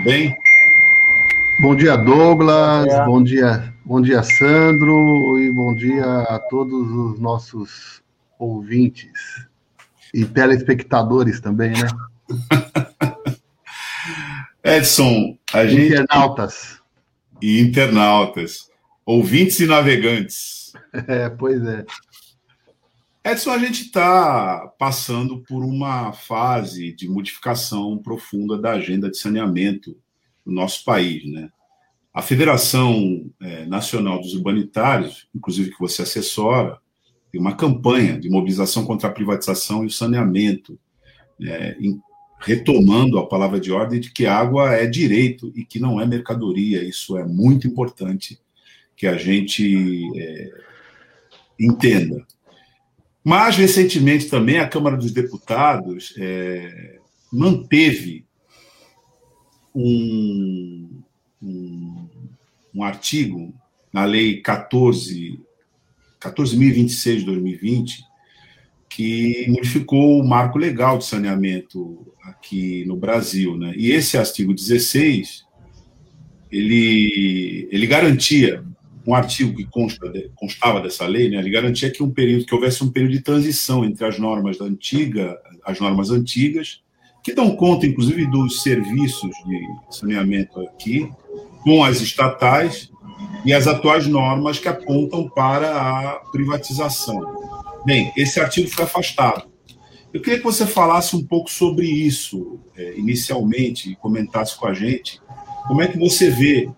Bom dia. Tudo bem? Bom dia, Douglas. Bom dia, bom dia, Sandro. E bom dia a todos os nossos ouvintes e telespectadores também, né? Edson, a gente. Internautas. E internautas. Ouvintes e navegantes. É, pois é. Edson, a gente está passando por uma fase de modificação profunda da agenda de saneamento no nosso país, né? A Federação é, Nacional dos Urbanitários, inclusive que você assessora, tem uma campanha de mobilização contra a privatização e o saneamento, é, em, retomando a palavra de ordem de que água é direito e que não é mercadoria. Isso é muito importante que a gente é, entenda. Mas, recentemente, também a Câmara dos Deputados é, manteve um, um, um, artigo na Lei 14, 14.026 de 2020, que modificou o marco legal de saneamento aqui no Brasil. Né? E esse artigo 16, ele, ele garantia um artigo que consta, constava dessa lei, né, ele garantia que um período que houvesse um período de transição entre as normas da antiga, as normas antigas, que dão conta, inclusive, dos serviços de saneamento aqui, com as estatais e as atuais normas que apontam para a privatização. Bem, esse artigo foi afastado. Eu queria que você falasse um pouco sobre isso, é, inicialmente, e comentasse com a gente como é que você vê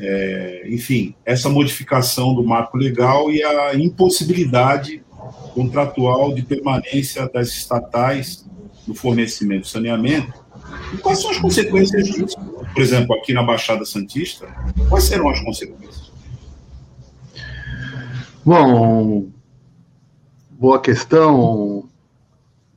é, enfim, essa modificação do marco legal e a impossibilidade contratual de permanência das estatais no fornecimento de saneamento. E quais são as consequências disso? Por exemplo, aqui na Baixada Santista, quais serão as consequências? Bom, boa questão,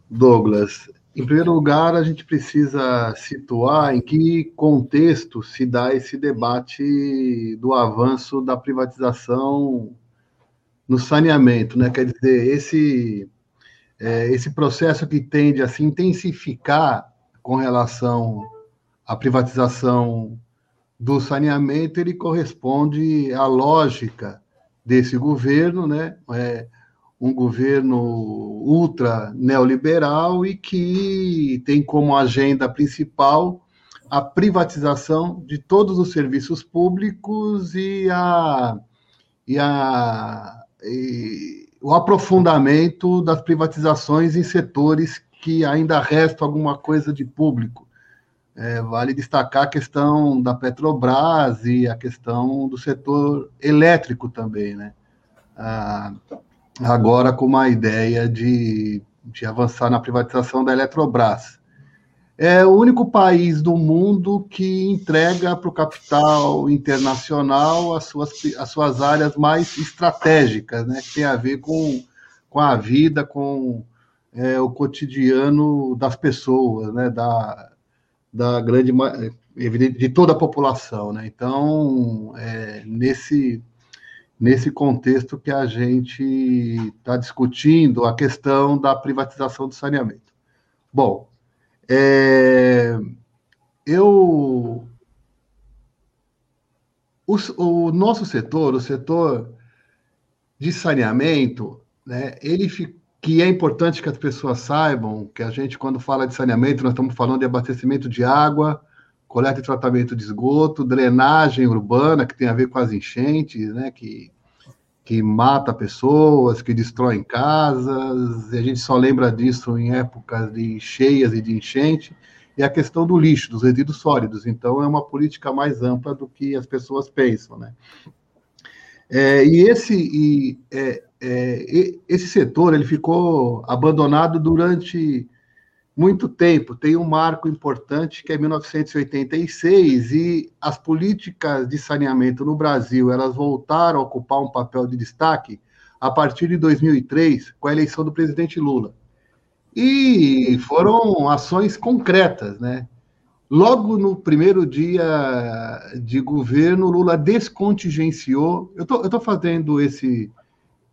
Douglas. Em primeiro lugar, a gente precisa situar em que contexto se dá esse debate do avanço da privatização no saneamento, né? Quer dizer, esse é, esse processo que tende a se intensificar com relação à privatização do saneamento, ele corresponde à lógica desse governo, né? É, um governo ultra neoliberal e que tem como agenda principal a privatização de todos os serviços públicos e, a, e, a, e o aprofundamento das privatizações em setores que ainda resta alguma coisa de público. É, vale destacar a questão da Petrobras e a questão do setor elétrico também, né? Ah, agora com uma ideia de, de avançar na privatização da Eletrobras. É o único país do mundo que entrega para o capital internacional as suas, as suas áreas mais estratégicas, né, que tem a ver com, com a vida, com é, o cotidiano das pessoas, né, da, da grande de toda a população, né? Então, é, nesse nesse contexto que a gente está discutindo a questão da privatização do saneamento. Bom, é, eu o, o, nosso setor, o setor de saneamento, né, ele que é importante que as pessoas saibam que a gente, quando fala de saneamento, nós estamos falando de abastecimento de água, coleta e tratamento de esgoto, drenagem urbana, que tem a ver com as enchentes, né, que, que mata pessoas, que destrói casas, e a gente só lembra disso em épocas de cheias e de enchente, e a questão do lixo, dos resíduos sólidos. Então, é uma política mais ampla do que as pessoas pensam, né? É, e esse, e, é, é, esse setor ele ficou abandonado durante muito tempo. Tem um marco importante que é 1986 e as políticas de saneamento no Brasil elas voltaram a ocupar um papel de destaque a partir de 2003 com a eleição do presidente Lula. E foram ações concretas, né? Logo no primeiro dia de governo, Lula descontingenciou. Eu tô, estou fazendo esse,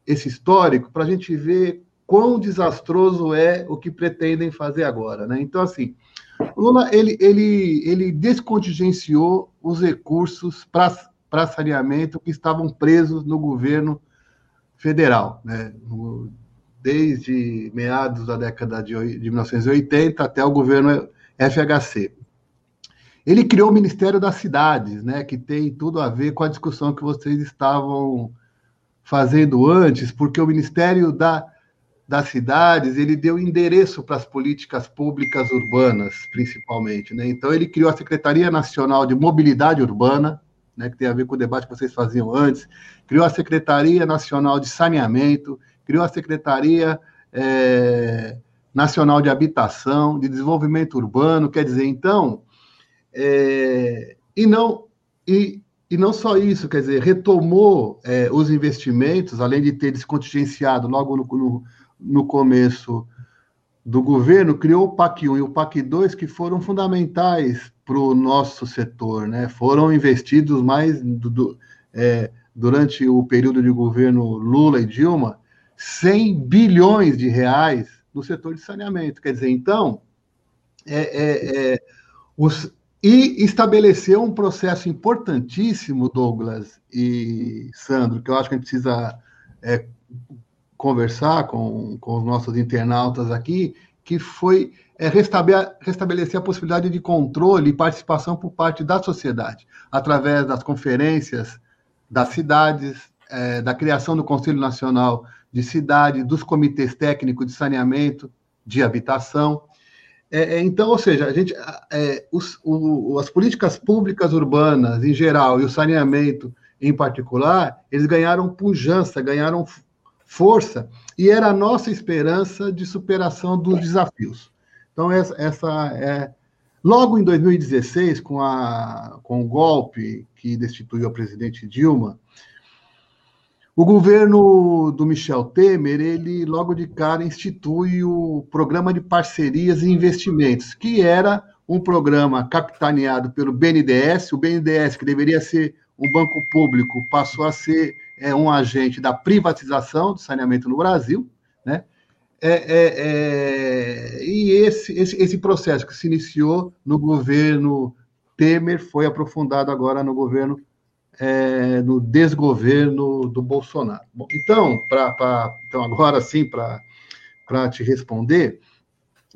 esse histórico para a gente ver quão desastroso é o que pretendem fazer agora, né? Então, assim, O Lula ele, ele, ele descontingenciou os recursos para saneamento que estavam presos no governo federal, né? desde meados da década de, de 1980 até o governo FHC. Ele criou o Ministério das Cidades, né, que tem tudo a ver com a discussão que vocês estavam fazendo antes, porque o Ministério da, das Cidades ele deu endereço para as políticas públicas urbanas, principalmente. Né? Então, ele criou a Secretaria Nacional de Mobilidade Urbana, né, que tem a ver com o debate que vocês faziam antes, criou a Secretaria Nacional de Saneamento, criou a Secretaria é, Nacional de Habitação, de Desenvolvimento Urbano, quer dizer, então, é, e não e, e não só isso, quer dizer, retomou é, os investimentos, além de ter descontingenciado logo no, no, no começo do governo, criou o PAC 1 e o PAC 2, que foram fundamentais para o nosso setor, né? Foram investidos mais do, do, é, durante o período de governo Lula e Dilma, 100 bilhões de reais no setor de saneamento. Quer dizer, então, é, é, é os, e estabeleceu um processo importantíssimo, Douglas e Sandro, que eu acho que a gente precisa é, conversar com, com os nossos internautas aqui, que foi é, restabelecer a possibilidade de controle e participação por parte da sociedade, através das conferências das cidades, é, da criação do Conselho Nacional de Cidade, dos comitês técnicos de saneamento, de habitação, é, é, então, ou seja, a gente, é, os, o, as políticas públicas urbanas em geral e o saneamento em particular, eles ganharam pujança, ganharam força e era a nossa esperança de superação dos desafios. Então, essa, essa é. Logo em 2016, com, a, com o golpe que destituiu a presidente Dilma, o governo do Michel Temer, ele logo de cara institui o Programa de Parcerias e Investimentos, que era um programa capitaneado pelo BNDES. O BNDES, que deveria ser um banco público, passou a ser é, um agente da privatização do saneamento no Brasil, né? É, é, é, e esse, esse, esse processo que se iniciou no governo Temer foi aprofundado agora no governo é, no desgoverno do Bolsonaro. Bom, então, pra, pra, então, agora sim, para te responder,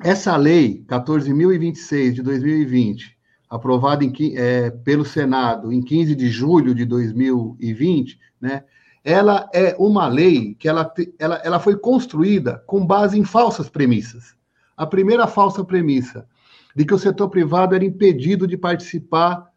essa lei 14.026 de 2020, aprovada em, é, pelo Senado em 15 de julho de 2020, né, ela é uma lei que ela, ela, ela foi construída com base em falsas premissas. A primeira falsa premissa, de que o setor privado era impedido de participar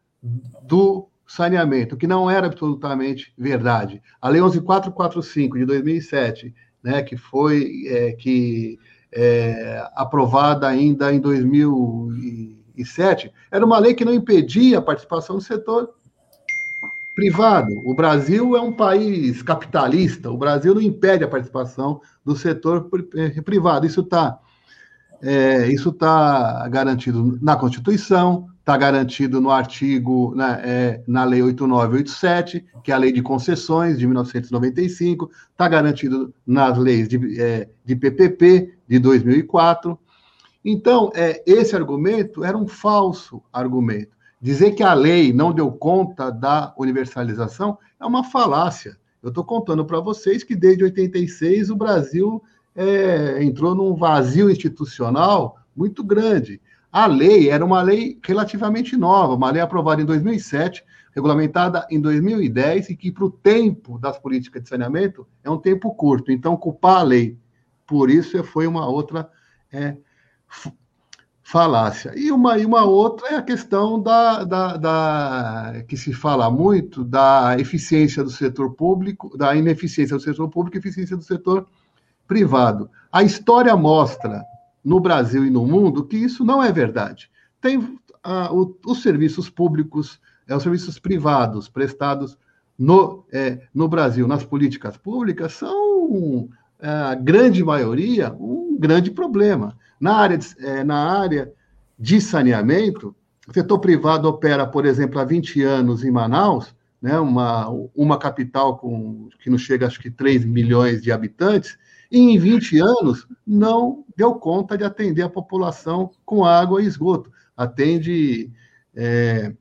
do saneamento, que não era absolutamente verdade. A Lei 11445 de 2007, né, que foi é, que é, aprovada ainda em 2007, era uma lei que não impedia a participação do setor privado. O Brasil é um país capitalista, o Brasil não impede a participação do setor é, privado. Isso está é, isso tá garantido na Constituição, está garantido no artigo, né, é, na Lei 8987, que é a Lei de Concessões de 1995, está garantido nas leis de, é, de PPP de 2004. Então, é, esse argumento era um falso argumento. Dizer que a lei não deu conta da universalização é uma falácia. Eu estou contando para vocês que desde 86 o Brasil é, entrou num vazio institucional muito grande. A lei era uma lei relativamente nova, uma lei aprovada em 2007, regulamentada em 2010 e que, para o tempo das políticas de saneamento, é um tempo curto. Então, culpar a lei por isso foi uma outra é, falácia. E uma, e uma outra é a questão da, da, da, que se fala muito da eficiência do setor público, da ineficiência do setor público e eficiência do setor privado. A história mostra no Brasil e no mundo que isso não é verdade. Tem o, os serviços públicos, é, os serviços privados prestados no, é, no Brasil, nas políticas públicas, são, a grande maioria, um grande problema. Na área de, é, na área de saneamento, o setor privado opera, por exemplo, há 20 anos em Manaus, né, uma, uma capital com, que não chega, acho que 3 milhões de habitantes, e em 20 anos não deu conta de atender a população com água e esgoto. atende, é,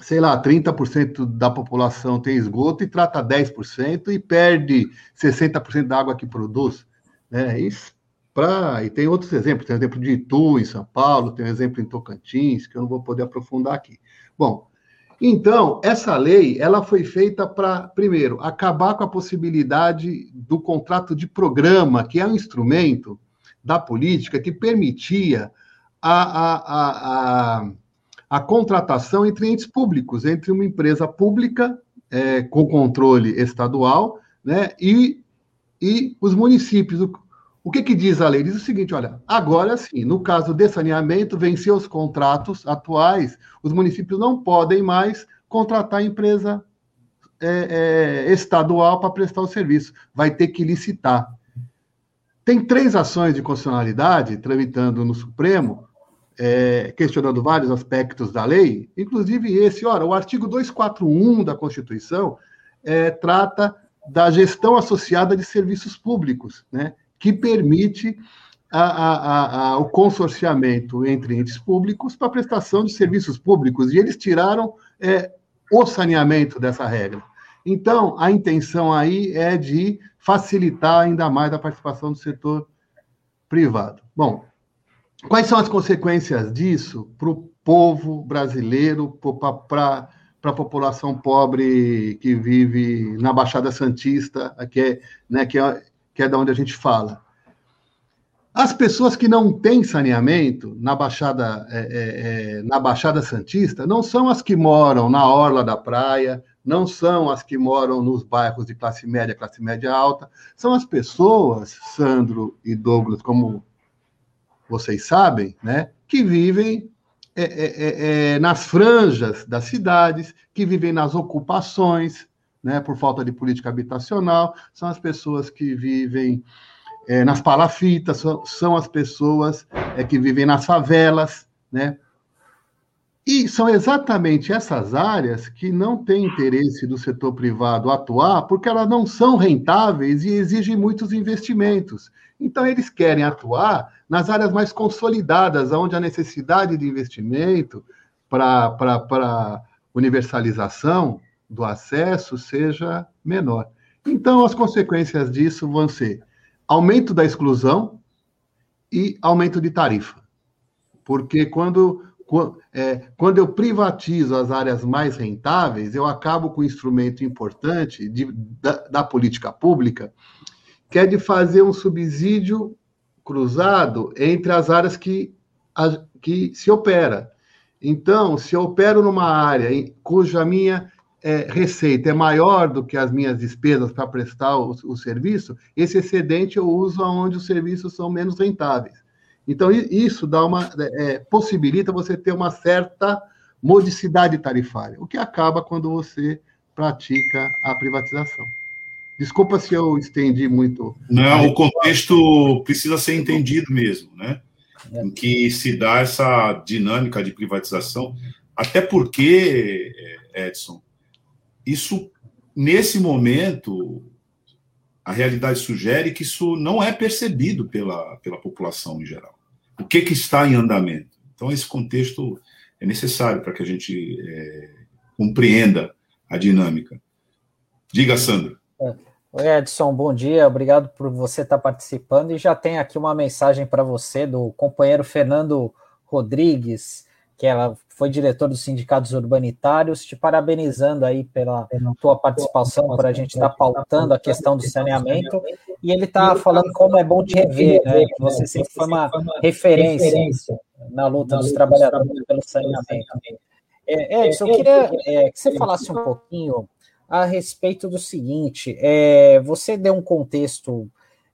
sei lá, 30% da população tem esgoto e trata 10% e perde 60% da água que produz. Né? Isso Pra, e tem outros exemplos, tem o exemplo de Itu, em São Paulo, tem o exemplo em Tocantins, que eu não vou poder aprofundar aqui. Bom, então, essa lei, ela foi feita para, primeiro, acabar com a possibilidade do contrato de programa, que é um instrumento da política que permitia a, a, a, a, a contratação entre entes públicos, entre uma empresa pública é, com controle estadual né, e, e os municípios. O que, que diz a lei? Diz o seguinte: olha, agora sim, no caso de saneamento, vencer os contratos atuais, os municípios não podem mais contratar empresa é, é, estadual para prestar o serviço, vai ter que licitar. Tem três ações de constitucionalidade tramitando no Supremo, é, questionando vários aspectos da lei, inclusive esse. Ora, o artigo 241 da Constituição é, trata da gestão associada de serviços públicos, né? que permite a, a, a, o consorciamento entre entes públicos para prestação de serviços públicos, e eles tiraram é, o saneamento dessa regra. Então, a intenção aí é de facilitar ainda mais a participação do setor privado. Bom, quais são as consequências disso para o povo brasileiro, para a população pobre que vive na Baixada Santista, que é, né, que é que é da onde a gente fala. As pessoas que não têm saneamento na Baixada, é, é, é, na Baixada Santista não são as que moram na orla da praia, não são as que moram nos bairros de classe média, classe média alta, são as pessoas, Sandro e Douglas, como vocês sabem, né, que vivem é, é, é, nas franjas das cidades, que vivem nas ocupações, né, por falta de política habitacional, são as pessoas que vivem é, nas palafitas, são, são as pessoas é, que vivem nas favelas, né? E são exatamente essas áreas que não têm interesse do setor privado atuar, porque elas não são rentáveis e exigem muitos investimentos. Então, eles querem atuar nas áreas mais consolidadas, onde a necessidade de investimento para universalização do acesso seja menor. Então, as consequências disso vão ser aumento da exclusão e aumento de tarifa. Porque quando, quando eu privatizo as áreas mais rentáveis, eu acabo com um instrumento importante de, da, da política pública, que é de fazer um subsídio cruzado entre as áreas que, a, que se opera. Então, se eu opero numa área cuja minha é, receita é maior do que as minhas despesas para prestar o, o, serviço, esse excedente eu uso onde os serviços são menos rentáveis. Então, isso dá uma, é, possibilita você ter uma certa modicidade tarifária, o que acaba quando você pratica a privatização. Desculpa se eu estendi muito. Não, o contexto precisa ser entendido mesmo, né? Em que se dá essa dinâmica de privatização, até porque, Edson, isso, nesse momento, a realidade sugere que isso não é percebido pela, pela população em geral. O que, que está em andamento? Então, esse contexto é necessário para que a gente é, compreenda a dinâmica. Diga, Sandro. É. Oi, Edson, bom dia. Obrigado por você estar participando. E já tem aqui uma mensagem para você do companheiro Fernando Rodrigues que ela foi diretor dos sindicatos urbanitários, te parabenizando aí pela tua participação, para a gente estar tá pautando a questão do saneamento, e ele está falando como é bom te rever, né? Que você sempre foi uma referência na luta dos trabalhadores pelo saneamento. É, Edson, eu queria é, que você falasse um pouquinho a respeito do seguinte: é, você deu um contexto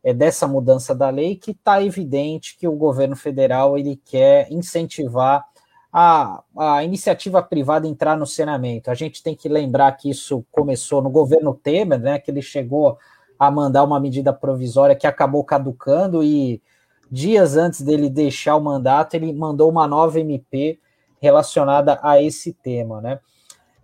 é, dessa mudança da lei que está evidente que o governo federal ele quer incentivar a, a iniciativa privada entrar no saneamento. A gente tem que lembrar que isso começou no governo Temer, né, que ele chegou a mandar uma medida provisória que acabou caducando e dias antes dele deixar o mandato, ele mandou uma nova MP relacionada a esse tema, né?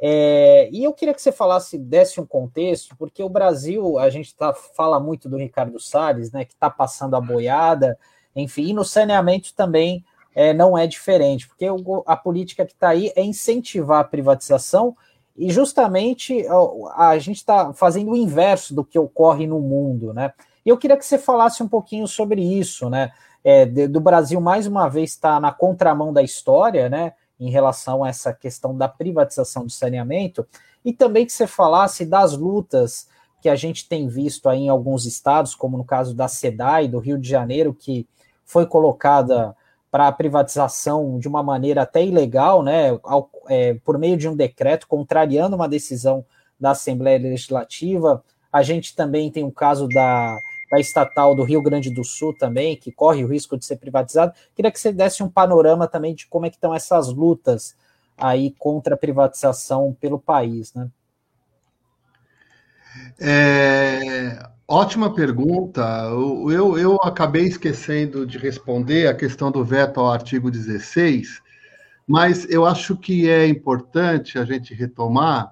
É, e eu queria que você falasse, desse um contexto, porque o Brasil, a gente tá, fala muito do Ricardo Salles, né, que está passando a boiada, enfim, e no saneamento também é, não é diferente, porque a política que está aí é incentivar a privatização e justamente a, a gente está fazendo o inverso do que ocorre no mundo, né? E eu queria que você falasse um pouquinho sobre isso, né? É, de, do Brasil mais uma vez está na contramão da história, né? Em relação a essa questão da privatização do saneamento, e também que você falasse das lutas que a gente tem visto aí em alguns estados, como no caso da SEDAI, do Rio de Janeiro, que foi colocada para a privatização de uma maneira até ilegal, né, ao, é, por meio de um decreto, contrariando uma decisão da Assembleia Legislativa. A gente também tem o caso da, da estatal do Rio Grande do Sul também, que corre o risco de ser privatizado. Queria que você desse um panorama também de como é que estão essas lutas aí contra a privatização pelo país, né? É, Ótima pergunta. Eu, eu acabei esquecendo de responder a questão do veto ao artigo 16, mas eu acho que é importante a gente retomar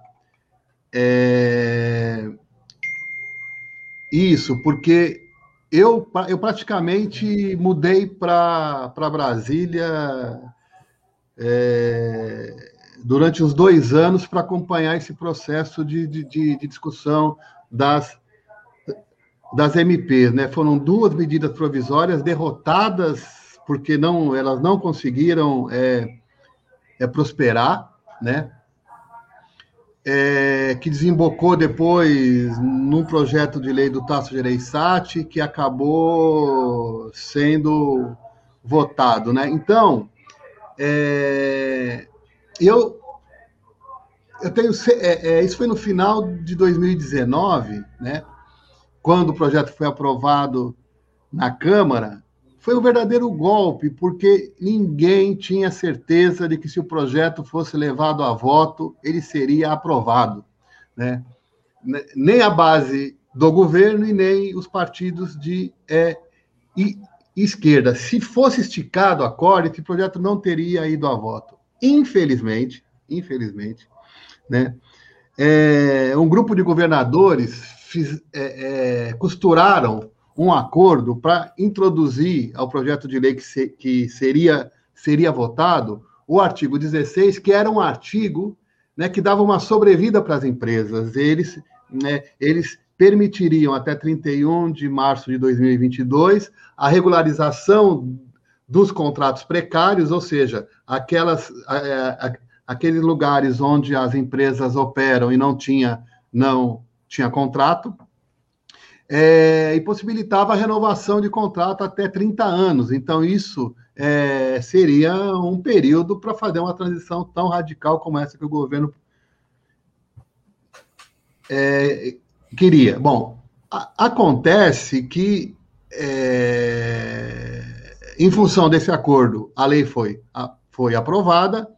é, isso, porque eu, eu praticamente mudei para Brasília é, durante os dois anos para acompanhar esse processo de, de, de discussão das das MPs, né? Foram duas medidas provisórias derrotadas porque não, elas não conseguiram é, é prosperar, né? É, que desembocou depois num projeto de lei do Tasso Gereissati, que acabou sendo votado, né? Então, é, eu eu tenho é, é, isso foi no final de 2019, né? Quando o projeto foi aprovado na Câmara, foi um verdadeiro golpe, porque ninguém tinha certeza de que se o projeto fosse levado a voto, ele seria aprovado. Né? Nem a base do governo e nem os partidos de é, esquerda. Se fosse esticado a corda, esse projeto não teria ido a voto. Infelizmente, infelizmente, né? É, um grupo de governadores fiz, é, é, costuraram um acordo para introduzir ao projeto de lei que, se, que seria, seria votado o artigo 16, que era um artigo né, que dava uma sobrevida para as empresas. Eles, né, eles permitiriam até 31 de março de 2022 a regularização dos contratos precários, ou seja, aquelas, aqueles lugares onde as empresas operam e não tinha não tinha contrato, é, e possibilitava a renovação de contrato até 30 anos. Então, isso é, seria um período para fazer uma transição tão radical como essa que o governo é, queria. Bom, a, acontece que, é, em função desse acordo, a lei foi, a, foi aprovada,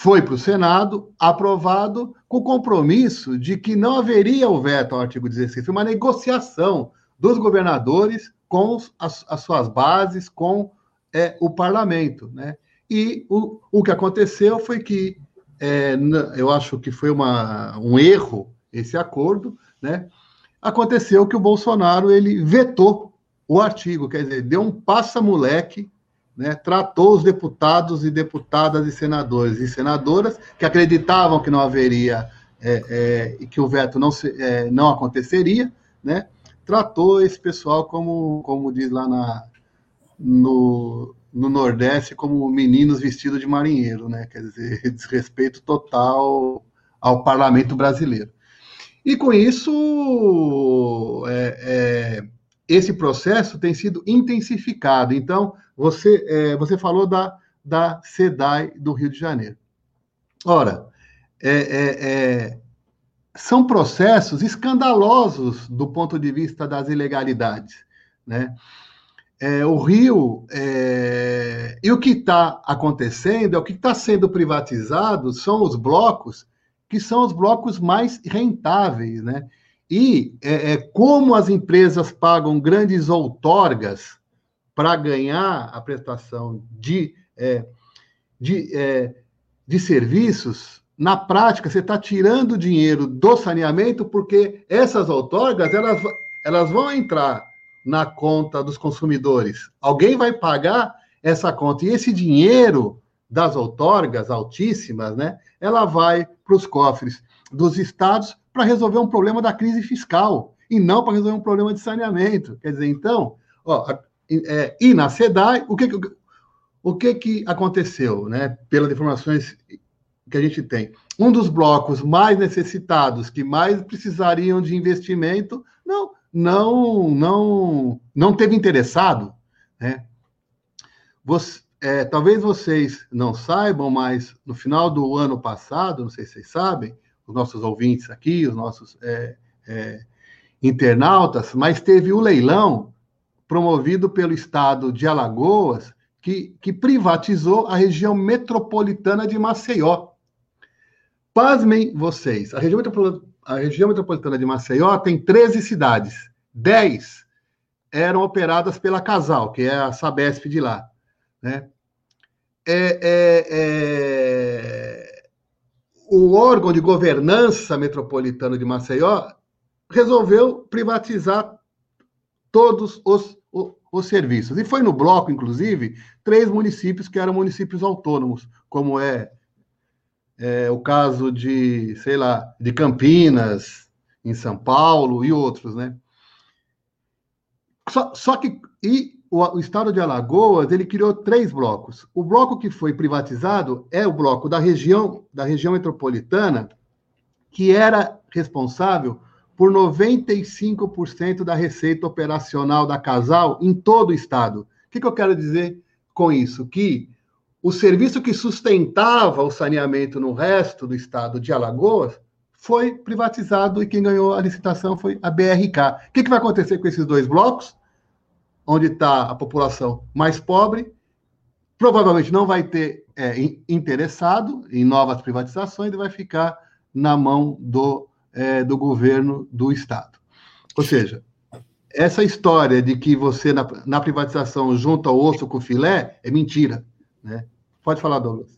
foi para o Senado, aprovado, com o compromisso de que não haveria o veto ao artigo 16. Foi uma negociação dos governadores com as, as suas bases, com é, o parlamento. Né? E o, o que aconteceu foi que, é, eu acho que foi uma, um erro esse acordo, né? aconteceu que o Bolsonaro ele vetou o artigo, quer dizer, deu um passa-moleque né, tratou os deputados e deputadas e senadores e senadoras que acreditavam que não haveria é, é, que o veto não, se, é, não aconteceria, né, tratou esse pessoal como, como diz lá na, no, no Nordeste, como meninos vestidos de marinheiro, né, quer dizer, desrespeito total ao parlamento brasileiro. E com isso, é, é, esse processo tem sido intensificado. Então, você, é, você falou da, da SEDAI do Rio de Janeiro. Ora, é, é, é, são processos escandalosos do ponto de vista das ilegalidades. Né? É, o Rio, é, e o que está acontecendo, o que está sendo privatizado são os blocos que são os blocos mais rentáveis, né? E é, como as empresas pagam grandes outorgas para ganhar a prestação de, é, de, é, de serviços, na prática, você está tirando dinheiro do saneamento, porque essas outorgas elas, elas vão entrar na conta dos consumidores. Alguém vai pagar essa conta. E esse dinheiro das outorgas altíssimas, né, ela vai para os cofres dos estados para resolver um problema da crise fiscal e não para resolver um problema de saneamento. Quer dizer, então, ó, é, e na SEDAI, o que, o que, que aconteceu, né, pelas informações que a gente tem? Um dos blocos mais necessitados, que mais precisariam de investimento, não, não, não, não teve interessado, né? Você, é, talvez vocês não saibam, mas no final do ano passado, não sei se vocês sabem, os nossos ouvintes aqui, os nossos é, é, internautas, mas teve o leilão promovido pelo estado de Alagoas, que, que privatizou a região metropolitana de Maceió. Pasmem vocês, a região, metropolitana, a região metropolitana de Maceió tem 13 cidades, 10 eram operadas pela Casal, que é a Sabesp de lá. Né? É, é, é... O órgão de governança metropolitano de Maceió resolveu privatizar todos os, os, os, serviços. E foi no bloco, inclusive, três municípios que eram municípios autônomos, como é, é, o caso de, sei lá, de Campinas, em São Paulo e outros, né? Só, só que e o, o, estado de Alagoas ele criou três blocos. O bloco que foi privatizado é o bloco da região da região metropolitana, que era responsável por 95% da receita operacional da Casal em todo o estado. O que, que eu quero dizer com isso? Que o serviço que sustentava o saneamento no resto do estado de Alagoas foi privatizado e quem ganhou a licitação foi a BRK. O que, que vai acontecer com esses dois blocos? Onde está a população mais pobre, provavelmente não vai ter é, interessado em novas privatizações e vai ficar na mão do é, do governo do Estado. Ou seja, essa história de que você, na, na privatização, junta o osso com o filé, é mentira. Né? Pode falar, Douglas.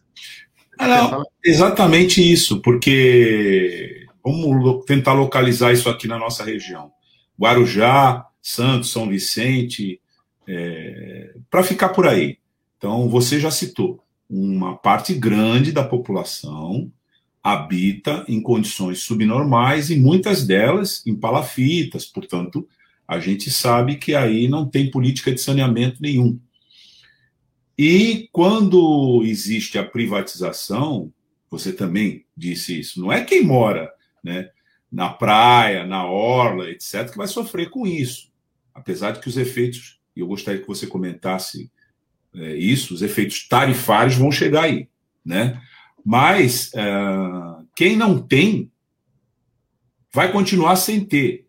Ah, não, exatamente isso, porque vamos tentar localizar isso aqui na nossa região. Guarujá, Santos, São Vicente, é, para ficar por aí. Então, você já citou, uma parte grande da população habita em condições subnormais e muitas delas em palafitas, portanto, a gente sabe que aí não tem política de saneamento nenhum. E quando existe a privatização, você também disse isso, não é quem mora né, na praia, na orla, etc., que vai sofrer com isso. Apesar de que os efeitos, e eu gostaria que você comentasse é, isso, os efeitos tarifários vão chegar aí. Né? Mas uh, quem não tem vai continuar sem ter.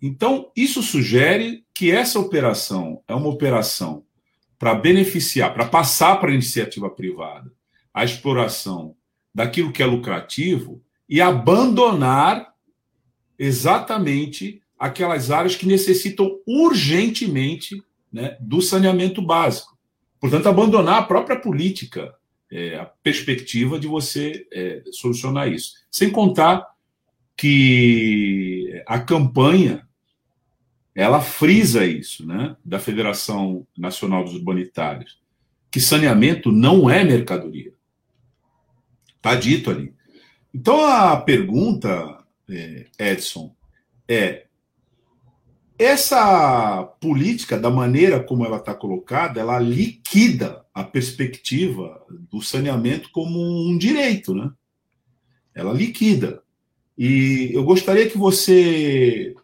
Então, isso sugere que essa operação é uma operação para beneficiar, para passar para a iniciativa privada a exploração daquilo que é lucrativo e abandonar exatamente aquelas áreas que necessitam urgentemente né, do saneamento básico. Portanto, abandonar a própria política é, a perspectiva de você é, solucionar isso. Sem contar que a campanha ela frisa isso, né, da Federação Nacional dos Urbanitários, que saneamento não é mercadoria. Está dito ali. Então a pergunta, é, Edson, é essa política, da maneira como ela está colocada, ela liquida a perspectiva do saneamento como um direito, né? Ela liquida. E eu gostaria que você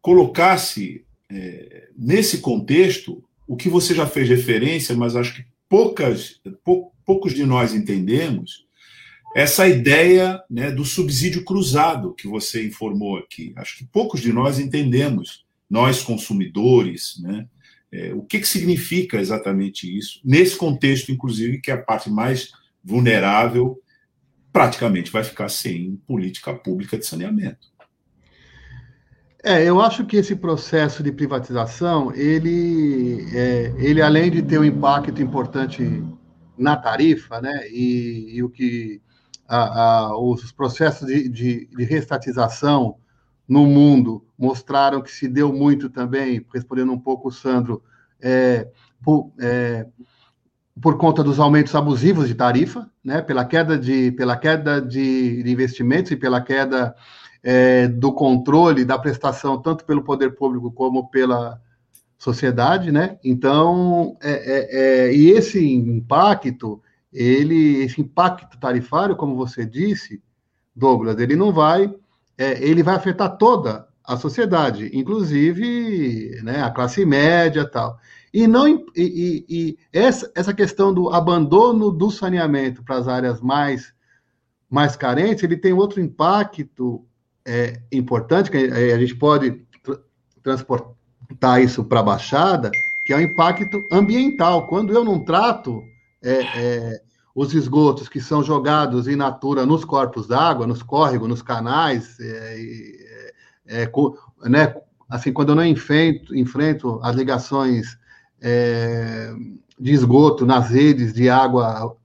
colocasse é, nesse contexto o que você já fez referência, mas acho que poucas, pou, poucos de nós entendemos, essa ideia né, do subsídio cruzado que você informou aqui. Acho que poucos de nós entendemos, nós consumidores, né, é, o que, que significa exatamente isso, nesse contexto, inclusive, que é a parte mais vulnerável praticamente vai ficar sem política pública de saneamento. É, eu acho que esse processo de privatização, ele, é, ele além de ter um impacto importante na tarifa, né, e, e o que a, a, os processos de, de, de reestatização no mundo mostraram que se deu muito também, respondendo um pouco o Sandro, é, por, é, por, conta dos aumentos abusivos de tarifa, né, pela queda de, pela queda de, de investimentos e pela queda é, do controle da prestação, tanto pelo poder público como pela sociedade, né? Então, é, é, é, e esse impacto, ele, esse impacto tarifário, como você disse, Douglas, ele não vai, é, ele vai afetar toda a sociedade, inclusive né, a classe média tal. E não e, e, e essa, essa questão do abandono do saneamento para as áreas mais mais carentes, ele tem outro impacto é, importante, que a gente pode transportar isso para a Baixada, que é o impacto ambiental. Quando eu não trato é, é, os esgotos que são jogados in natura nos corpos d'água, nos córregos, nos canais, é, é, é né, assim, quando eu não enfrento, enfrento as ligações é, de esgoto nas redes de água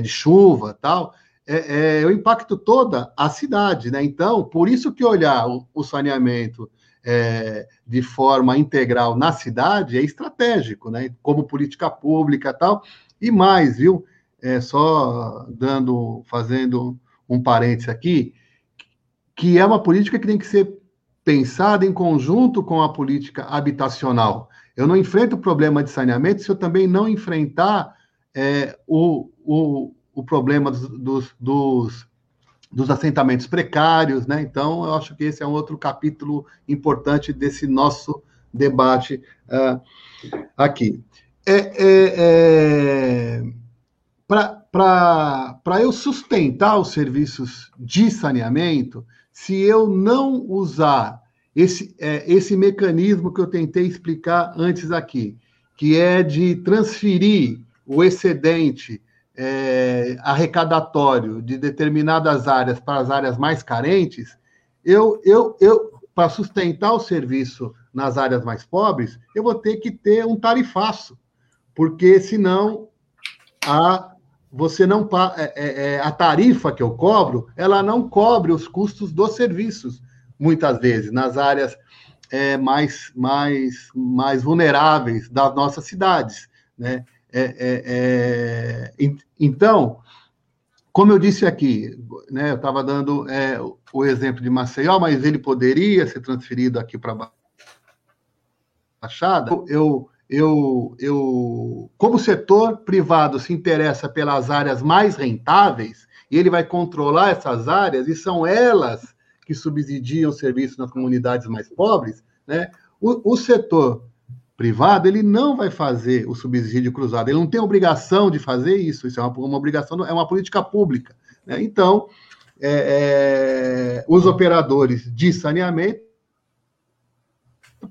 de chuva tal, é, eu impacto toda a cidade, né? Então, por isso que olhar o, o saneamento é, de forma integral na cidade é estratégico, né? Como política pública tal. E mais, viu? É, só dando, fazendo um parênteses aqui, que é uma política que tem que ser pensada em conjunto com a política habitacional. Eu não enfrento o problema de saneamento se eu também não enfrentar é, o, o, o problema dos, dos, dos, dos, assentamentos precários, né? Então, eu acho que esse é um outro capítulo importante desse nosso debate uh, aqui. É, é, é Para eu sustentar os serviços de saneamento, se eu não usar esse, é, esse mecanismo que eu tentei explicar antes aqui, que é de transferir o excedente é, arrecadatório de determinadas áreas para as áreas mais carentes, eu, eu, eu para sustentar o serviço nas áreas mais pobres, eu vou ter que ter um tarifaço, porque senão a você não é, é, é, a tarifa que eu cobro, ela não cobre os custos dos serviços, muitas vezes nas áreas é, mais mais mais vulneráveis das nossas cidades, né? É, é, então, como eu disse aqui, né, eu estava dando o exemplo de Maceió, mas ele poderia ser transferido aqui para Baixada. Eu, eu, eu, como o setor privado se interessa pelas áreas mais rentáveis, e ele vai controlar essas áreas, e são elas que subsidiam o serviço nas comunidades mais pobres, né? o, o setor privado, ele não vai fazer o subsídio cruzado, ele não tem obrigação de fazer isso, isso é uma, uma obrigação, é uma política pública. Né? Então, é, é, os operadores de saneamento,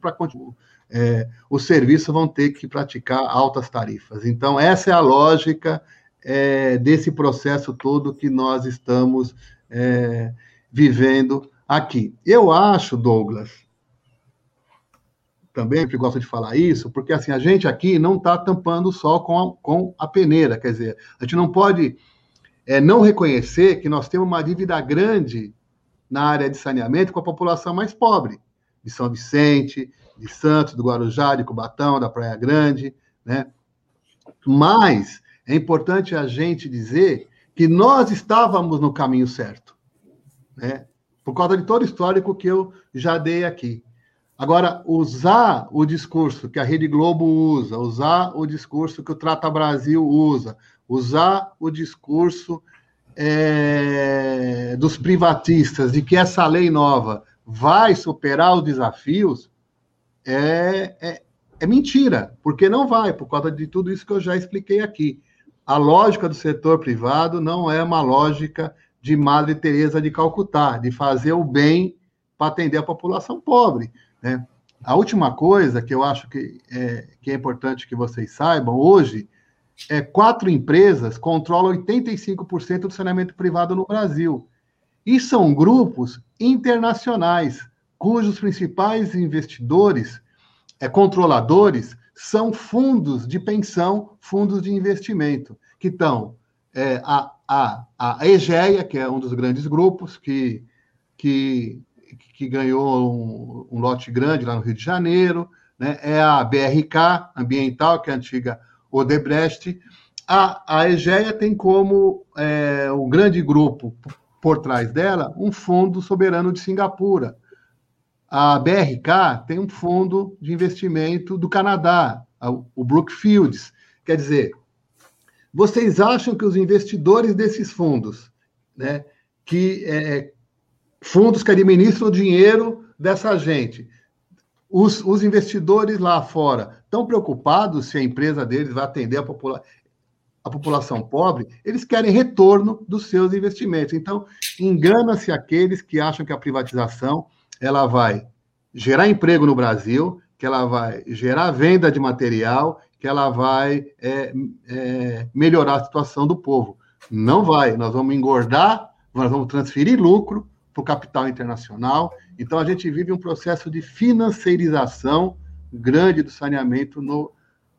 para continuar, é, os serviços vão ter que praticar altas tarifas. Então, essa é a lógica é, desse processo todo que nós estamos é, vivendo aqui. Eu acho, Douglas, também sempre gosto de falar isso, porque assim, a gente aqui não está tampando só com a, com a peneira, quer dizer, a gente não pode é, não reconhecer que nós temos uma dívida grande na área de saneamento com a população mais pobre, de São Vicente, de Santos, do Guarujá, de Cubatão, da Praia Grande, né? Mas é importante a gente dizer que nós estávamos no caminho certo, né? Por causa de todo o histórico que eu já dei aqui. Agora, usar o discurso que a Rede Globo usa, usar o discurso que o Trata Brasil usa, usar o discurso é, dos privatistas de que essa lei nova vai superar os desafios, é, é, é mentira, porque não vai, por causa de tudo isso que eu já expliquei aqui. A lógica do setor privado não é uma lógica de Madre Teresa de Calcutá, de fazer o bem para atender a população pobre. Né? A última coisa que eu acho que é, que é importante que vocês saibam, hoje, é, quatro empresas controlam 85% do saneamento privado no Brasil. E são grupos internacionais, cujos principais investidores, é, controladores, são fundos de pensão, fundos de investimento, que estão é, a, a, a EGEA, que é um dos grandes grupos, que, que que ganhou um, um, lote grande lá no Rio de Janeiro, né, é a BRK Ambiental, que é a antiga Odebrecht. A, a EGEA tem como é, o grande grupo por trás dela um fundo soberano de Singapura. A BRK tem um fundo de investimento do Canadá, o Brookfields. Quer dizer, vocês acham que os investidores desses fundos, né, que é, fundos que administram o dinheiro dessa gente, os, os investidores lá fora estão preocupados se a empresa deles vai atender a, a população pobre? Eles querem retorno dos seus investimentos. Então, engana-se aqueles que acham que a privatização ela vai gerar emprego no Brasil, que ela vai gerar venda de material, que ela vai é, é, melhorar a situação do povo. Não vai. Nós vamos engordar, nós vamos transferir lucro para o capital internacional. Então, a gente vive um processo de financiarização grande do saneamento no,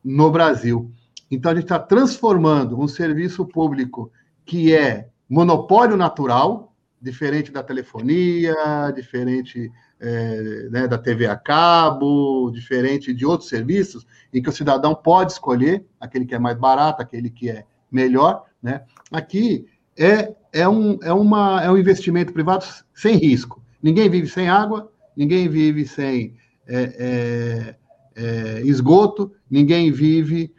no Brasil. Então, a gente está transformando um serviço público que é monopólio natural, diferente da telefonia, diferente é, né, da TV a cabo, diferente de outros serviços, em que o cidadão pode escolher aquele que é mais barato, aquele que é melhor. Né? Aqui é, é, um, é, uma, é um investimento privado sem risco. Ninguém vive sem água, ninguém vive sem é, é, é esgoto, ninguém vive.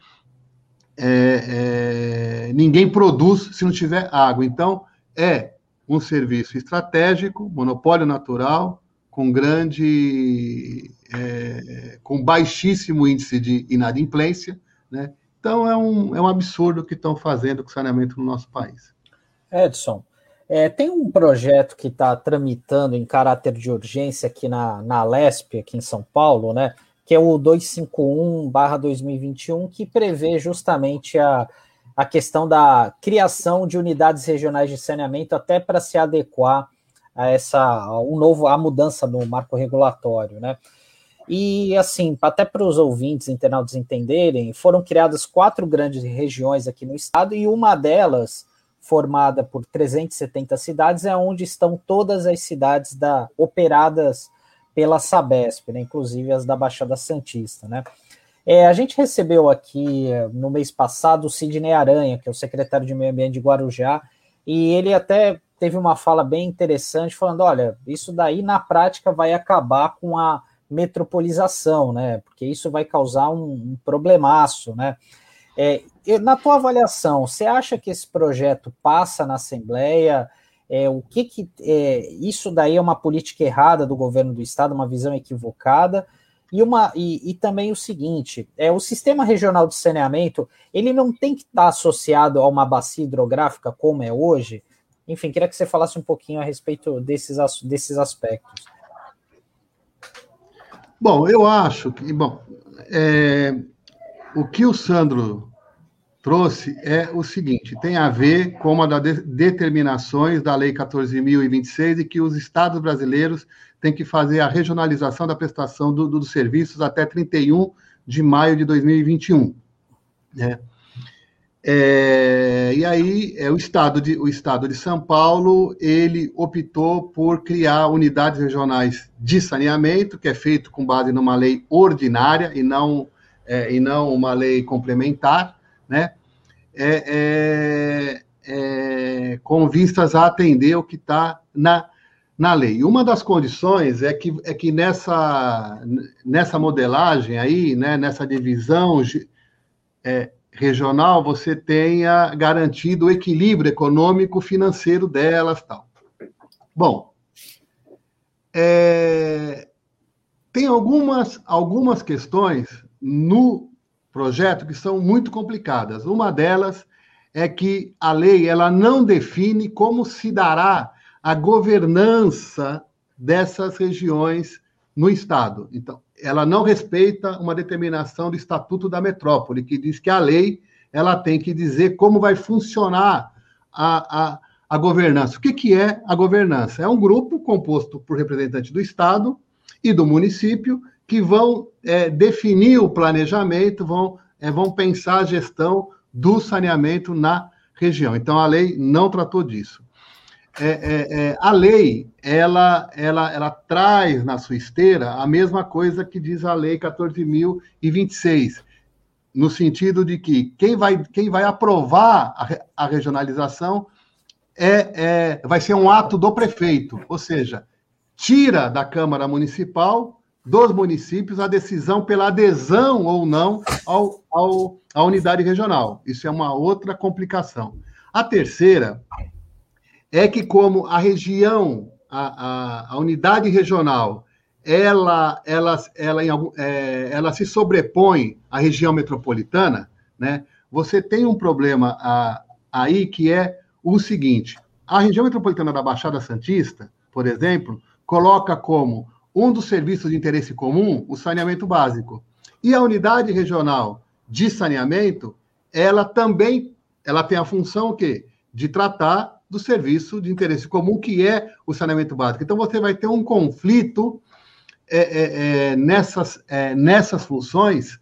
É, ninguém produz se não tiver água. Então, é um serviço estratégico, monopólio natural, com grande, é, com baixíssimo índice de inadimplência, né? Então é um, é um absurdo o que estão fazendo com saneamento no nosso país. Edson, é, tem um projeto que está tramitando em caráter de urgência aqui na, na Lesp, aqui em São Paulo, né? Que é o 251-2021, que prevê justamente a, a questão da criação de unidades regionais de saneamento até para se adequar a essa um novo a mudança no marco regulatório, né? E assim, até para os ouvintes internautas entenderem, foram criadas quatro grandes regiões aqui no estado e uma delas, formada por 370 cidades, é onde estão todas as cidades da operadas pela Sabesp, né? inclusive as da Baixada Santista, né? É, a gente recebeu aqui no mês passado o Sidney Aranha, que é o secretário de Meio Ambiente de Guarujá, e ele até teve uma fala bem interessante, falando: olha, isso daí na prática vai acabar com a metropolização, né? Porque isso vai causar um, um problemaço, né? É, na tua avaliação, você acha que esse projeto passa na Assembleia? É, o que, que é, isso daí é uma política errada do governo do estado, uma visão equivocada? E, uma, e, e, também o seguinte: é, o sistema regional de saneamento ele não tem que estar associado a uma bacia hidrográfica como é hoje. Enfim, queria que você falasse um pouquinho a respeito desses, desses aspectos. Bom, eu acho que bom, é, o que o Sandro trouxe é o seguinte: tem a ver com uma das determinações da Lei 14.026 e que os estados brasileiros têm que fazer a regionalização da prestação do, do, dos serviços até 31 de maio de 2021. Né? É, e aí, é, o, estado de, o Estado de São Paulo, ele optou por criar unidades regionais de saneamento, que é feito com base numa lei ordinária e não, é, e não uma lei complementar, né? É, é, é, com vistas a atender o que está na, na lei. Uma das condições é que, é que nessa, nessa modelagem aí, né, nessa divisão é, regional, você tenha garantido o equilíbrio econômico financeiro delas tal. Bom, é, tem algumas, algumas questões no projeto que são muito complicadas. Uma delas é que a lei ela não define como se dará a governança dessas regiões no Estado. Então, ela não respeita uma determinação do Estatuto da Metrópole, que diz que a lei ela tem que dizer como vai funcionar a, a, a governança. O que, que é a governança? É um grupo composto por representantes do Estado e do município que vão é, definir o planejamento, vão, é, vão pensar a gestão do saneamento na região. Então, a lei não tratou disso. É, é, é, a lei ela, ela, ela traz na sua esteira a mesma coisa que diz a lei 14.026, no sentido de que quem vai, quem vai aprovar a, a regionalização é, é, vai ser um ato do prefeito, ou seja, tira da Câmara Municipal dos municípios a decisão pela adesão ou não ao, ao, à unidade regional. Isso é uma outra complicação. A terceira é que, como a região, a, a, a unidade regional, ela, ela, ela, algum, é, ela se sobrepõe à região metropolitana, né? você tem um problema a, aí que é o seguinte: a região metropolitana da Baixada Santista, por exemplo, coloca como um dos serviços de interesse comum o saneamento básico. E a unidade regional de saneamento, ela também ela tem a função o quê? de tratar do serviço de interesse comum, que é o saneamento básico. Então, você vai ter um conflito é, é, é, nessas, é, nessas funções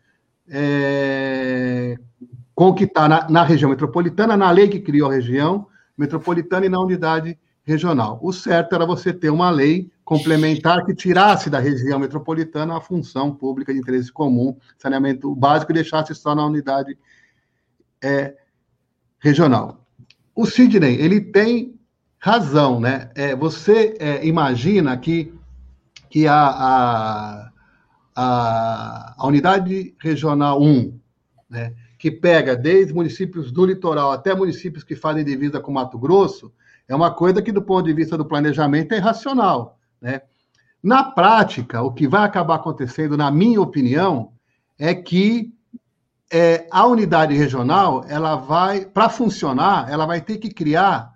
é, com o que está na, na, região metropolitana, na lei que criou a região metropolitana e na unidade regional. O certo era você ter uma lei complementar que tirasse da região metropolitana a função pública de interesse comum, saneamento básico, e deixasse só na unidade é, regional o Sidney, ele tem razão, né? É, você é, imagina que, que a, a, a, a, unidade regional 1, né, que pega desde municípios do litoral até municípios que fazem divisa com Mato Grosso, é uma coisa que, do ponto de vista do planejamento, é irracional, né? Na prática, o que vai acabar acontecendo, na minha opinião, é que é, a unidade regional, ela vai, para funcionar, ela vai ter que criar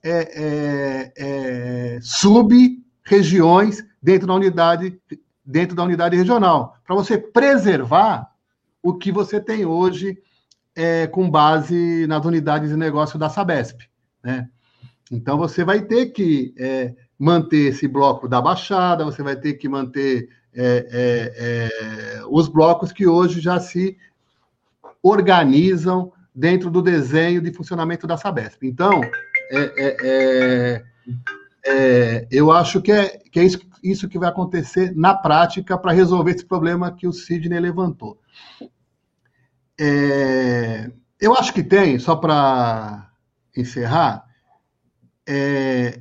é, é, é, sub-regiões dentro da unidade dentro da unidade regional, para você preservar o que você tem hoje é, com base nas unidades de negócio da Sabesp, né? Então você vai ter que é, manter esse bloco da Baixada, você vai ter que manter os blocos que hoje já se organizam dentro do desenho de funcionamento da Sabesp. Então, é, é, é, é, eu acho que é, que é isso, isso que vai acontecer na prática para resolver esse problema que o Sidney levantou. É, eu acho que tem, só para encerrar, é,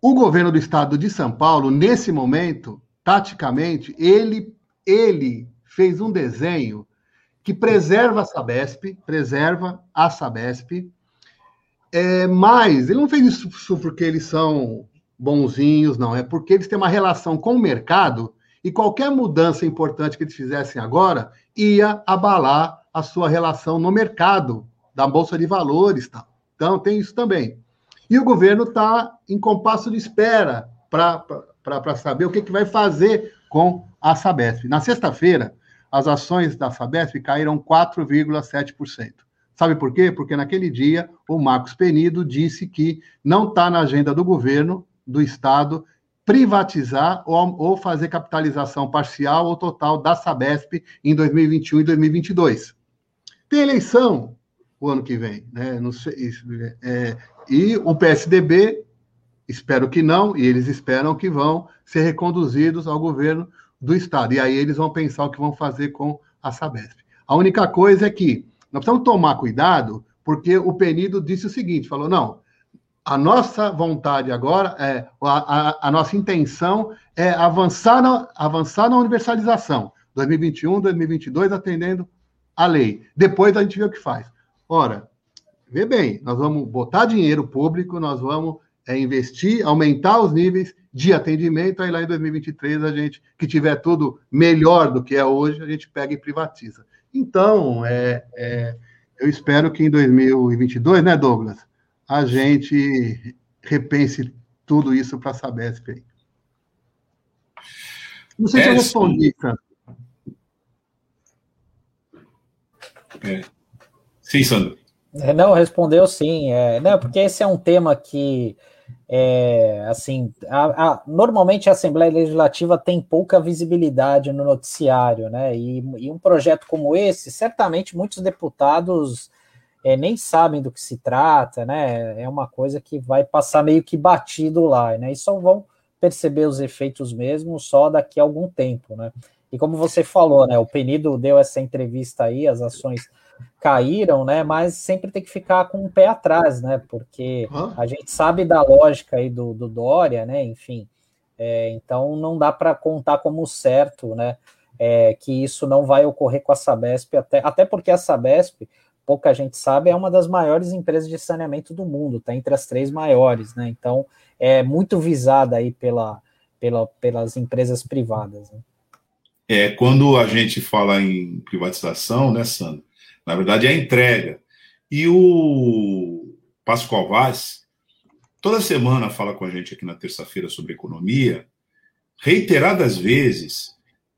o governo do estado de São Paulo, nesse momento, taticamente, ele, ele fez um desenho que preserva a Sabesp, preserva a Sabesp, é, mas ele não fez isso porque eles são bonzinhos, não, é porque eles têm uma relação com o mercado e qualquer mudança importante que eles fizessem agora ia abalar a sua relação no mercado da Bolsa de Valores. Tá? Então, tem isso também. E o governo está em compasso de espera para saber o que, que vai fazer com a Sabesp. Na sexta-feira, as ações da Sabesp caíram 4,7%. Sabe por quê? Porque naquele dia o Marcos Penido disse que não está na agenda do governo, do Estado, privatizar ou, ou, fazer capitalização parcial ou total da Sabesp em 2021 e 2022. Tem eleição o ano que vem, né? É, e o PSDB, espero que não, e eles esperam que vão ser reconduzidos ao governo do Estado. E aí eles vão pensar o que vão fazer com a Sabesp. A única coisa é que nós precisamos tomar cuidado, porque o Penido disse o seguinte: falou, não, a nossa vontade agora, é, a, a, a nossa intenção é avançar na, avançar na universalização. 2021, 2022, atendendo a lei. Depois a gente vê o que faz. Ora, vê bem, nós vamos botar dinheiro público, nós vamos é, investir, aumentar os níveis de atendimento, aí lá em 2023 a gente, que tiver tudo melhor do que é hoje, a gente pega e privatiza. Então, é, é eu espero que em 2022, né, Douglas, a gente repense tudo isso para a Sabesp aí. Não sei é, se eu é, respondi, cara. É. Sim, Sandro. É, não, respondeu sim. É, não, porque esse é um tema que é, assim, a, a, normalmente a Assembleia Legislativa tem pouca visibilidade no noticiário, né? E, e, um projeto como esse, certamente muitos deputados é, nem sabem do que se trata, né? É uma coisa que vai passar meio que batido lá, né? E só vão perceber os efeitos mesmo só daqui a algum tempo, né? E como você falou, né? O Penido deu essa entrevista aí, as ações caíram, né? Mas sempre tem que ficar com o um pé atrás, né? Porque a gente sabe da lógica aí do, do Dória, né? Enfim, é, então não dá para contar como certo, né? É, que isso não vai ocorrer com a Sabesp, até, até porque a Sabesp, pouca gente sabe, é uma das maiores empresas de saneamento do mundo, está entre as três maiores, né? Então é muito visada aí pela, pela, pelas empresas privadas. Né? É, quando a gente fala em privatização, né, Sandro? Na verdade, é a entrega. E o Pascoal Vaz, toda semana fala com a gente aqui na terça-feira sobre economia, reiteradas vezes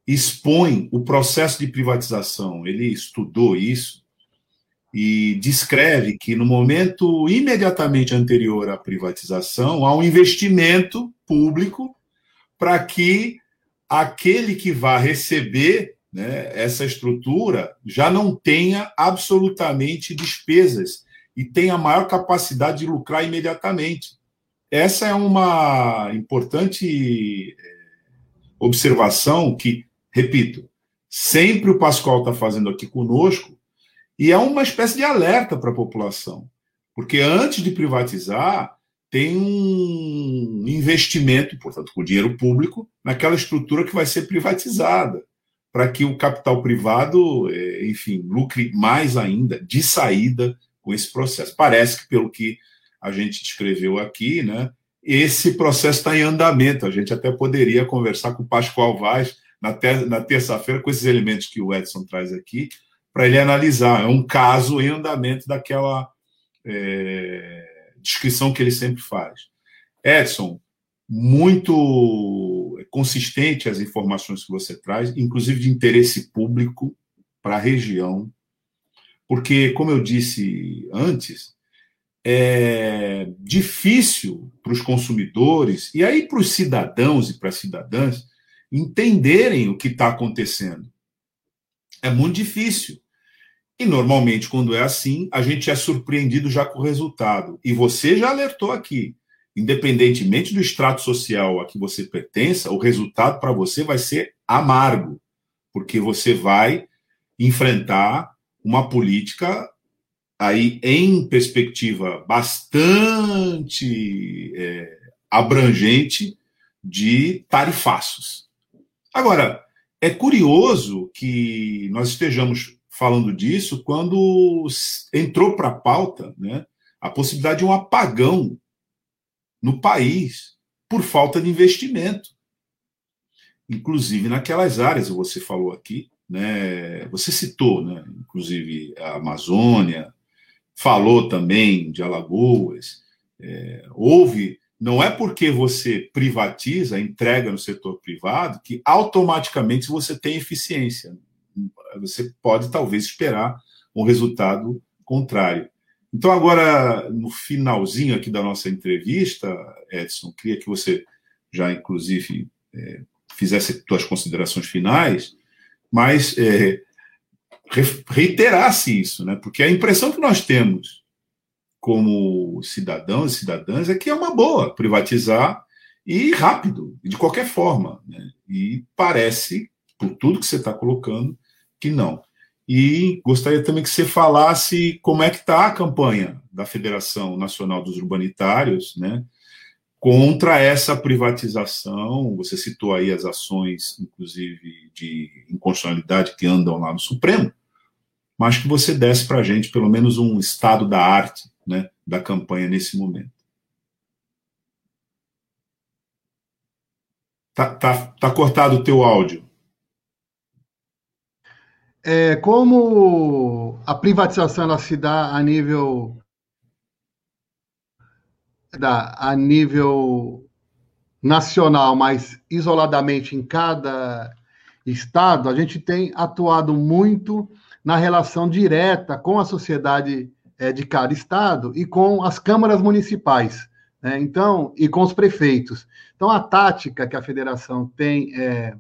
expõe o processo de privatização. Ele estudou isso e descreve que no momento imediatamente anterior à privatização há um investimento público para que aquele que vai receber né, essa estrutura já não tenha absolutamente despesas e tenha maior capacidade de lucrar imediatamente. Essa é uma importante eh, observação que, repito, sempre o Pascoal está fazendo aqui conosco, e é uma espécie de alerta para a população. Porque antes de privatizar, tem um investimento, portanto, com dinheiro público, naquela estrutura que vai ser privatizada para que o capital privado, é, enfim, lucre mais ainda de saída com esse processo. Parece que, pelo que a gente descreveu aqui, né, esse processo está em andamento. A gente até poderia conversar com o Pascoal Vaz na, ter na terça-feira com esses elementos que o Edson traz aqui, para ele analisar. É um caso em andamento daquela é, descrição que ele sempre faz. Edson, muito consistente as informações que você traz, inclusive de interesse público para a região, porque, como eu disse antes, é difícil para os consumidores e aí para os cidadãos e para as cidadãs entenderem o que está acontecendo. É muito difícil. E normalmente, quando é assim, a gente é surpreendido já com o resultado. E você já alertou aqui independentemente do extrato social a que você pertença, o resultado para você vai ser amargo, porque você vai enfrentar uma política aí em perspectiva bastante é, abrangente de tarifaços. Agora, é curioso que nós estejamos falando disso quando entrou para a pauta né, a possibilidade de um apagão no país por falta de investimento. Inclusive naquelas áreas, você falou aqui, né, você citou, né, inclusive a Amazônia, falou também de Alagoas. É, houve, não é porque você privatiza, entrega no setor privado, que automaticamente você tem eficiência. Você pode talvez esperar um resultado contrário. Então, agora, no finalzinho aqui da nossa entrevista, Edson, queria que você já, inclusive, é, fizesse suas considerações finais, mas é, reiterasse isso, né? porque a impressão que nós temos como cidadãos e cidadãs é que é uma boa privatizar e rápido, de qualquer forma. Né? E parece, por tudo que você está colocando, que não. E gostaria também que você falasse como é que está a campanha da Federação Nacional dos Urbanitários, né, contra essa privatização. Você citou aí as ações, inclusive, de inconstitucionalidade que andam lá no Supremo, mas que você desse para a gente pelo menos um estado da arte né, da campanha nesse momento. Tá, tá, tá cortado o teu áudio. É, como a privatização ela se dá a nível a nível nacional, mas isoladamente em cada estado, a gente tem atuado muito na relação direta com a sociedade é, de cada estado e com as câmaras municipais, né? então e com os prefeitos. Então a tática que a federação tem é,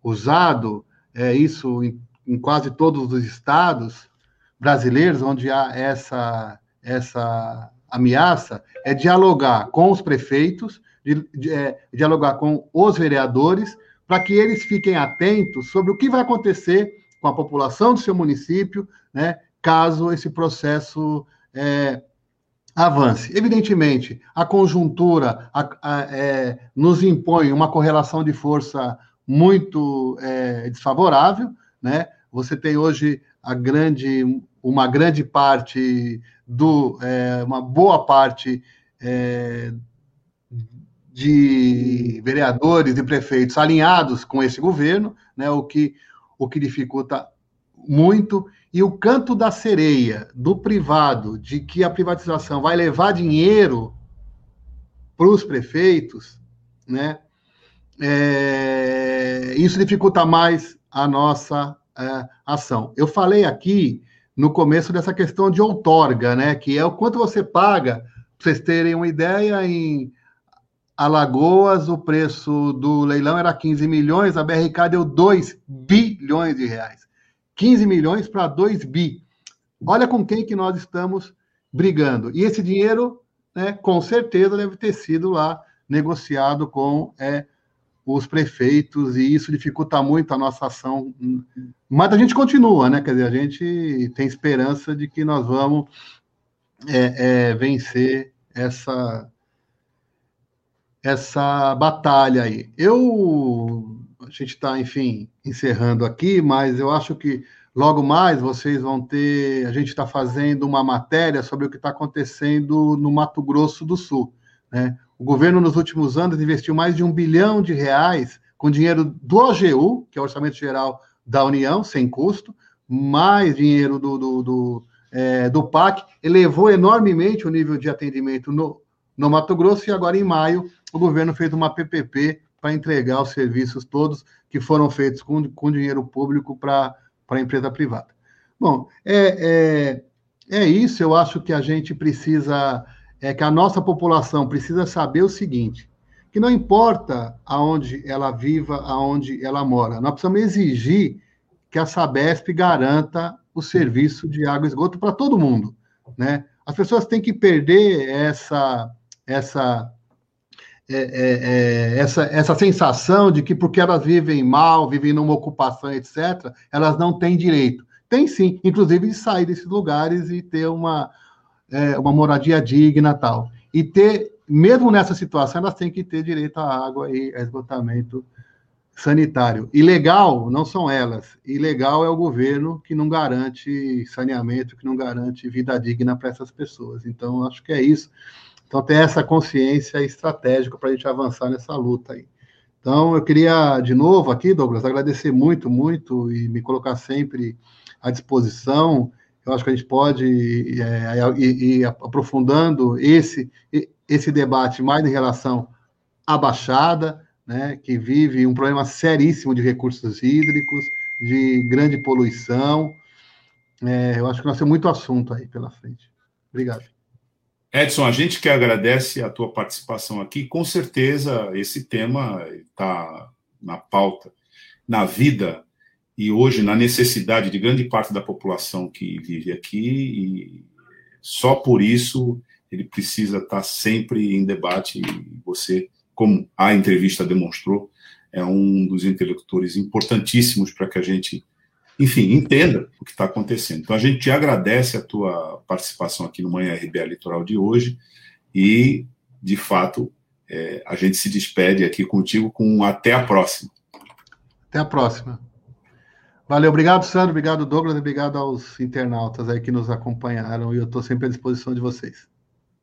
usado é isso em quase todos os estados, brasileiros, onde há essa, essa ameaça, é dialogar com os prefeitos, de, de, é, dialogar com os vereadores, para que eles fiquem atentos sobre o que vai acontecer com a população do seu município, né, caso esse processo é, avance. Evidentemente, a conjuntura a, a, é, nos impõe uma correlação de força muito é, desfavorável, né? Você tem hoje a grande, uma grande parte do, é, uma boa parte é, de vereadores e prefeitos alinhados com esse governo, né? O que o que dificulta muito e o canto da sereia do privado de que a privatização vai levar dinheiro para os prefeitos, né? É, isso dificulta mais a nossa é, ação. Eu falei aqui no começo dessa questão de outorga, né? Que é o quanto você paga, para vocês terem uma ideia, em Alagoas o preço do leilão era 15 milhões, a BRK deu 2 bilhões de reais. 15 milhões para 2 bi. Olha com quem que nós estamos brigando. E esse dinheiro, né, com certeza, deve ter sido lá negociado com é, os prefeitos, e isso dificulta muito a nossa ação. Mas a gente continua, né? Quer dizer, a gente tem esperança de que nós vamos é, é, vencer essa, essa batalha aí. Eu a gente está, enfim, encerrando aqui, mas eu acho que logo mais vocês vão ter. A gente está fazendo uma matéria sobre o que está acontecendo no Mato Grosso do Sul. Né? O governo, nos últimos anos, investiu mais de um bilhão de reais com dinheiro do OGU, que é o Orçamento Geral da União, sem custo, mais dinheiro do, do, do, é, do PAC, elevou enormemente o nível de atendimento no, no Mato Grosso, e agora, em maio, o governo fez uma PPP para entregar os serviços todos que foram feitos com, com dinheiro público para a empresa privada. Bom, é, é, é isso. Eu acho que a gente precisa, é que a nossa população precisa saber o seguinte: que não importa aonde ela viva, aonde ela mora, nós precisamos exigir que a Sabesp garanta o serviço de água e esgoto para todo mundo, né? As pessoas têm que perder essa essa é, é, é, essa, essa sensação de que porque elas vivem mal, vivem numa ocupação, etc., elas não têm direito. Tem sim, inclusive de sair desses lugares e ter uma, é, uma moradia digna tal. E ter, mesmo nessa situação, elas têm que ter direito à água e a esgotamento sanitário. Ilegal não são elas. Ilegal é o governo que não garante saneamento, que não garante vida digna para essas pessoas. Então, acho que é isso. Então, ter essa consciência estratégica para a gente avançar nessa luta aí. Então, eu queria, de novo, aqui, Douglas, agradecer muito, muito e me colocar sempre à disposição. Eu acho que a gente pode é, ir, ir aprofundando esse, esse debate mais em relação à Baixada, né, que vive um problema seríssimo de recursos hídricos, de grande poluição. É, eu acho que nós temos muito assunto aí pela frente. Obrigado. Edson, a gente que agradece a tua participação aqui. Com certeza esse tema está na pauta, na vida e hoje na necessidade de grande parte da população que vive aqui e só por isso ele precisa estar sempre em debate e você, como a entrevista demonstrou, é um dos interlocutores importantíssimos para que a gente enfim, entenda o que está acontecendo. Então, a gente te agradece a tua participação aqui no Manhã RBA Litoral de hoje e, de fato, é, a gente se despede aqui contigo com até a próxima. Até a próxima. Valeu, obrigado, Sandro, obrigado, Douglas, obrigado aos internautas aí que nos acompanharam e eu estou sempre à disposição de vocês.